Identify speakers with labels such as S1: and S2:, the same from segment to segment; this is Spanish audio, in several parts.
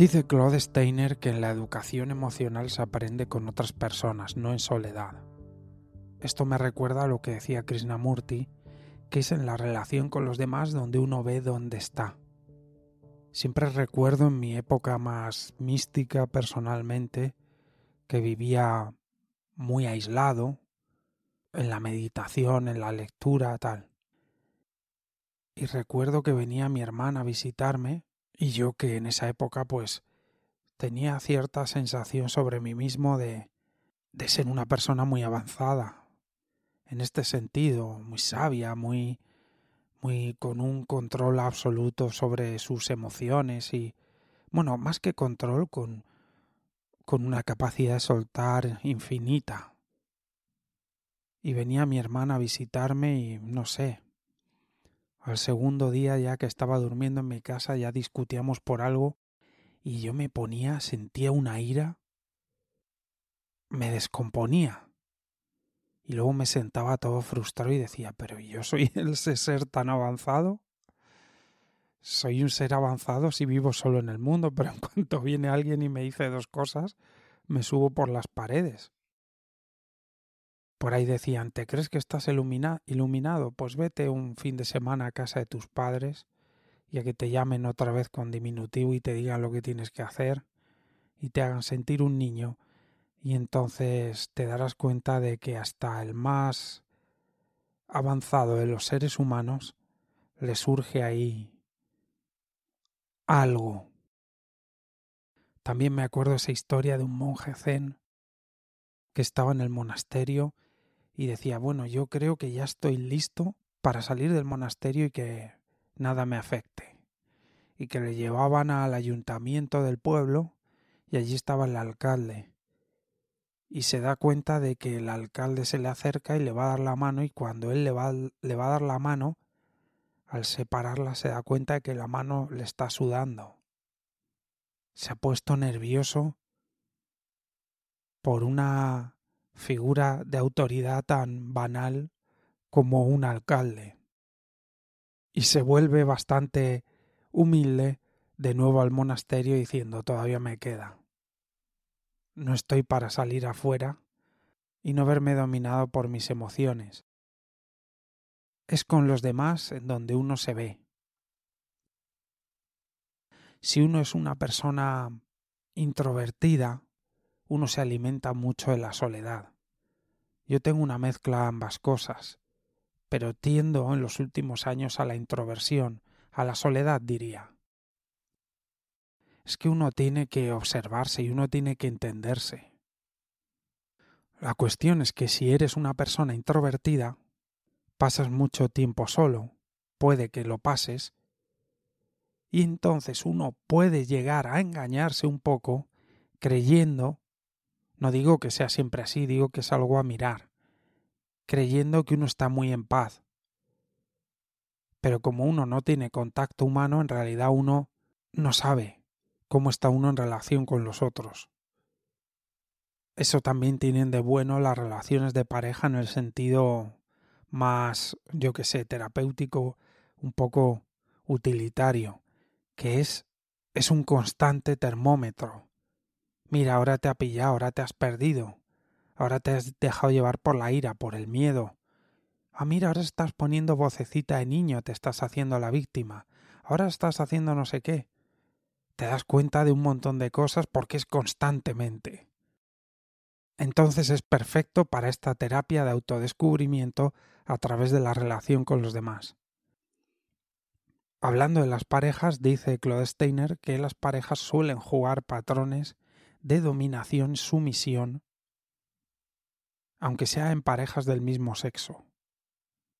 S1: Dice Claude Steiner que en la educación emocional se aprende con otras personas, no en soledad. Esto me recuerda a lo que decía Krishnamurti, que es en la relación con los demás donde uno ve dónde está. Siempre recuerdo en mi época más mística personalmente que vivía muy aislado, en la meditación, en la lectura, tal. Y recuerdo que venía mi hermana a visitarme y yo que en esa época pues tenía cierta sensación sobre mí mismo de, de ser una persona muy avanzada, en este sentido, muy sabia, muy muy con un control absoluto sobre sus emociones y bueno, más que control con con una capacidad de soltar infinita. Y venía mi hermana a visitarme y no sé, al segundo día ya que estaba durmiendo en mi casa ya discutíamos por algo y yo me ponía, sentía una ira, me descomponía. Y luego me sentaba todo frustrado y decía, pero yo soy ese ser tan avanzado. Soy un ser avanzado si vivo solo en el mundo, pero en cuanto viene alguien y me dice dos cosas, me subo por las paredes. Por ahí decían, ¿te crees que estás iluminado? Pues vete un fin de semana a casa de tus padres y a que te llamen otra vez con diminutivo y te digan lo que tienes que hacer y te hagan sentir un niño y entonces te darás cuenta de que hasta el más avanzado de los seres humanos le surge ahí algo. También me acuerdo esa historia de un monje zen que estaba en el monasterio y decía, bueno, yo creo que ya estoy listo para salir del monasterio y que nada me afecte. Y que le llevaban al ayuntamiento del pueblo y allí estaba el alcalde. Y se da cuenta de que el alcalde se le acerca y le va a dar la mano y cuando él le va, le va a dar la mano, al separarla se da cuenta de que la mano le está sudando. Se ha puesto nervioso por una figura de autoridad tan banal como un alcalde. Y se vuelve bastante humilde de nuevo al monasterio diciendo todavía me queda. No estoy para salir afuera y no verme dominado por mis emociones. Es con los demás en donde uno se ve. Si uno es una persona introvertida, uno se alimenta mucho de la soledad. Yo tengo una mezcla ambas cosas, pero tiendo en los últimos años a la introversión, a la soledad diría. Es que uno tiene que observarse y uno tiene que entenderse. La cuestión es que si eres una persona introvertida, pasas mucho tiempo solo, puede que lo pases, y entonces uno puede llegar a engañarse un poco creyendo no digo que sea siempre así, digo que es algo a mirar, creyendo que uno está muy en paz. Pero como uno no tiene contacto humano, en realidad uno no sabe cómo está uno en relación con los otros. Eso también tienen de bueno las relaciones de pareja en el sentido más, yo que sé, terapéutico, un poco utilitario, que es es un constante termómetro Mira, ahora te ha pillado, ahora te has perdido, ahora te has dejado llevar por la ira, por el miedo. Ah, mira, ahora estás poniendo vocecita de niño, te estás haciendo la víctima, ahora estás haciendo no sé qué. Te das cuenta de un montón de cosas porque es constantemente. Entonces es perfecto para esta terapia de autodescubrimiento a través de la relación con los demás. Hablando de las parejas, dice Claude Steiner que las parejas suelen jugar patrones de dominación-sumisión, aunque sea en parejas del mismo sexo,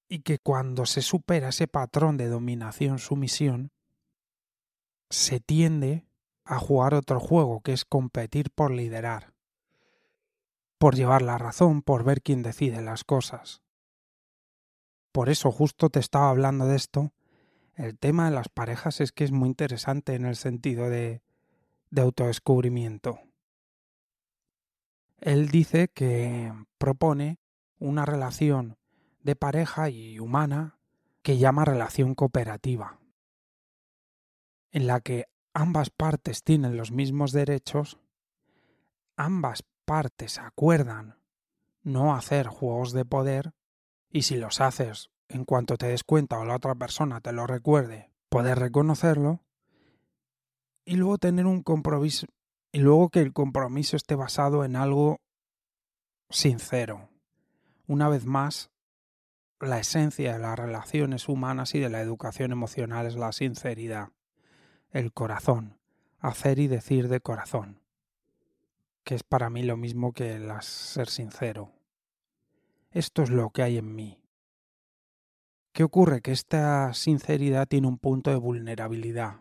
S1: y que cuando se supera ese patrón de dominación-sumisión, se tiende a jugar otro juego, que es competir por liderar, por llevar la razón, por ver quién decide las cosas. Por eso justo te estaba hablando de esto. El tema de las parejas es que es muy interesante en el sentido de, de autodescubrimiento. Él dice que propone una relación de pareja y humana que llama relación cooperativa, en la que ambas partes tienen los mismos derechos, ambas partes acuerdan no hacer juegos de poder y si los haces en cuanto te des cuenta o la otra persona te lo recuerde, poder reconocerlo y luego tener un compromiso y luego que el compromiso esté basado en algo sincero. Una vez más, la esencia de las relaciones humanas y de la educación emocional es la sinceridad, el corazón, hacer y decir de corazón, que es para mí lo mismo que el ser sincero. Esto es lo que hay en mí. ¿Qué ocurre? Que esta sinceridad tiene un punto de vulnerabilidad.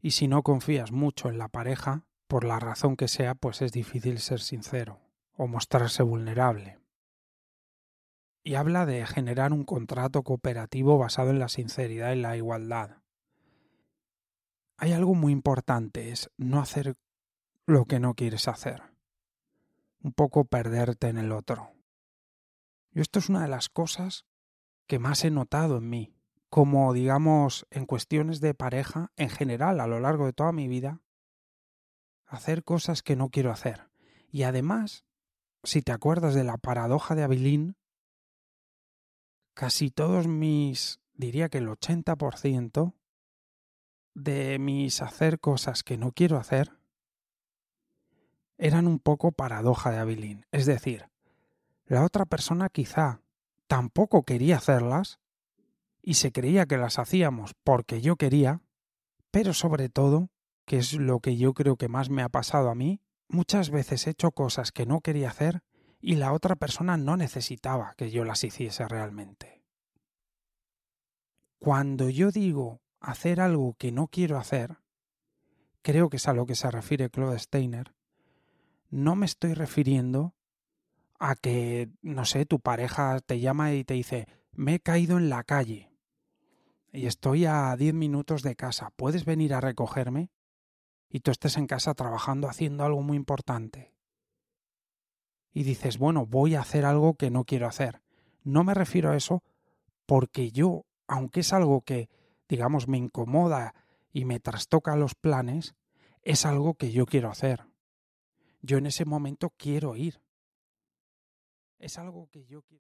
S1: Y si no confías mucho en la pareja, por la razón que sea, pues es difícil ser sincero o mostrarse vulnerable. Y habla de generar un contrato cooperativo basado en la sinceridad y la igualdad. Hay algo muy importante, es no hacer lo que no quieres hacer. Un poco perderte en el otro. Y esto es una de las cosas que más he notado en mí, como digamos en cuestiones de pareja en general a lo largo de toda mi vida, hacer cosas que no quiero hacer. Y además, si te acuerdas de la paradoja de Abilín, casi todos mis, diría que el 80% de mis hacer cosas que no quiero hacer eran un poco paradoja de Abilín. Es decir, la otra persona quizá tampoco quería hacerlas y se creía que las hacíamos porque yo quería, pero sobre todo, que es lo que yo creo que más me ha pasado a mí, muchas veces he hecho cosas que no quería hacer y la otra persona no necesitaba que yo las hiciese realmente. Cuando yo digo hacer algo que no quiero hacer, creo que es a lo que se refiere Claude Steiner, no me estoy refiriendo a que, no sé, tu pareja te llama y te dice, me he caído en la calle y estoy a diez minutos de casa, ¿puedes venir a recogerme? Y tú estés en casa trabajando haciendo algo muy importante. Y dices, bueno, voy a hacer algo que no quiero hacer. No me refiero a eso porque yo, aunque es algo que, digamos, me incomoda y me trastoca los planes, es algo que yo quiero hacer. Yo en ese momento quiero ir. Es algo que yo quiero.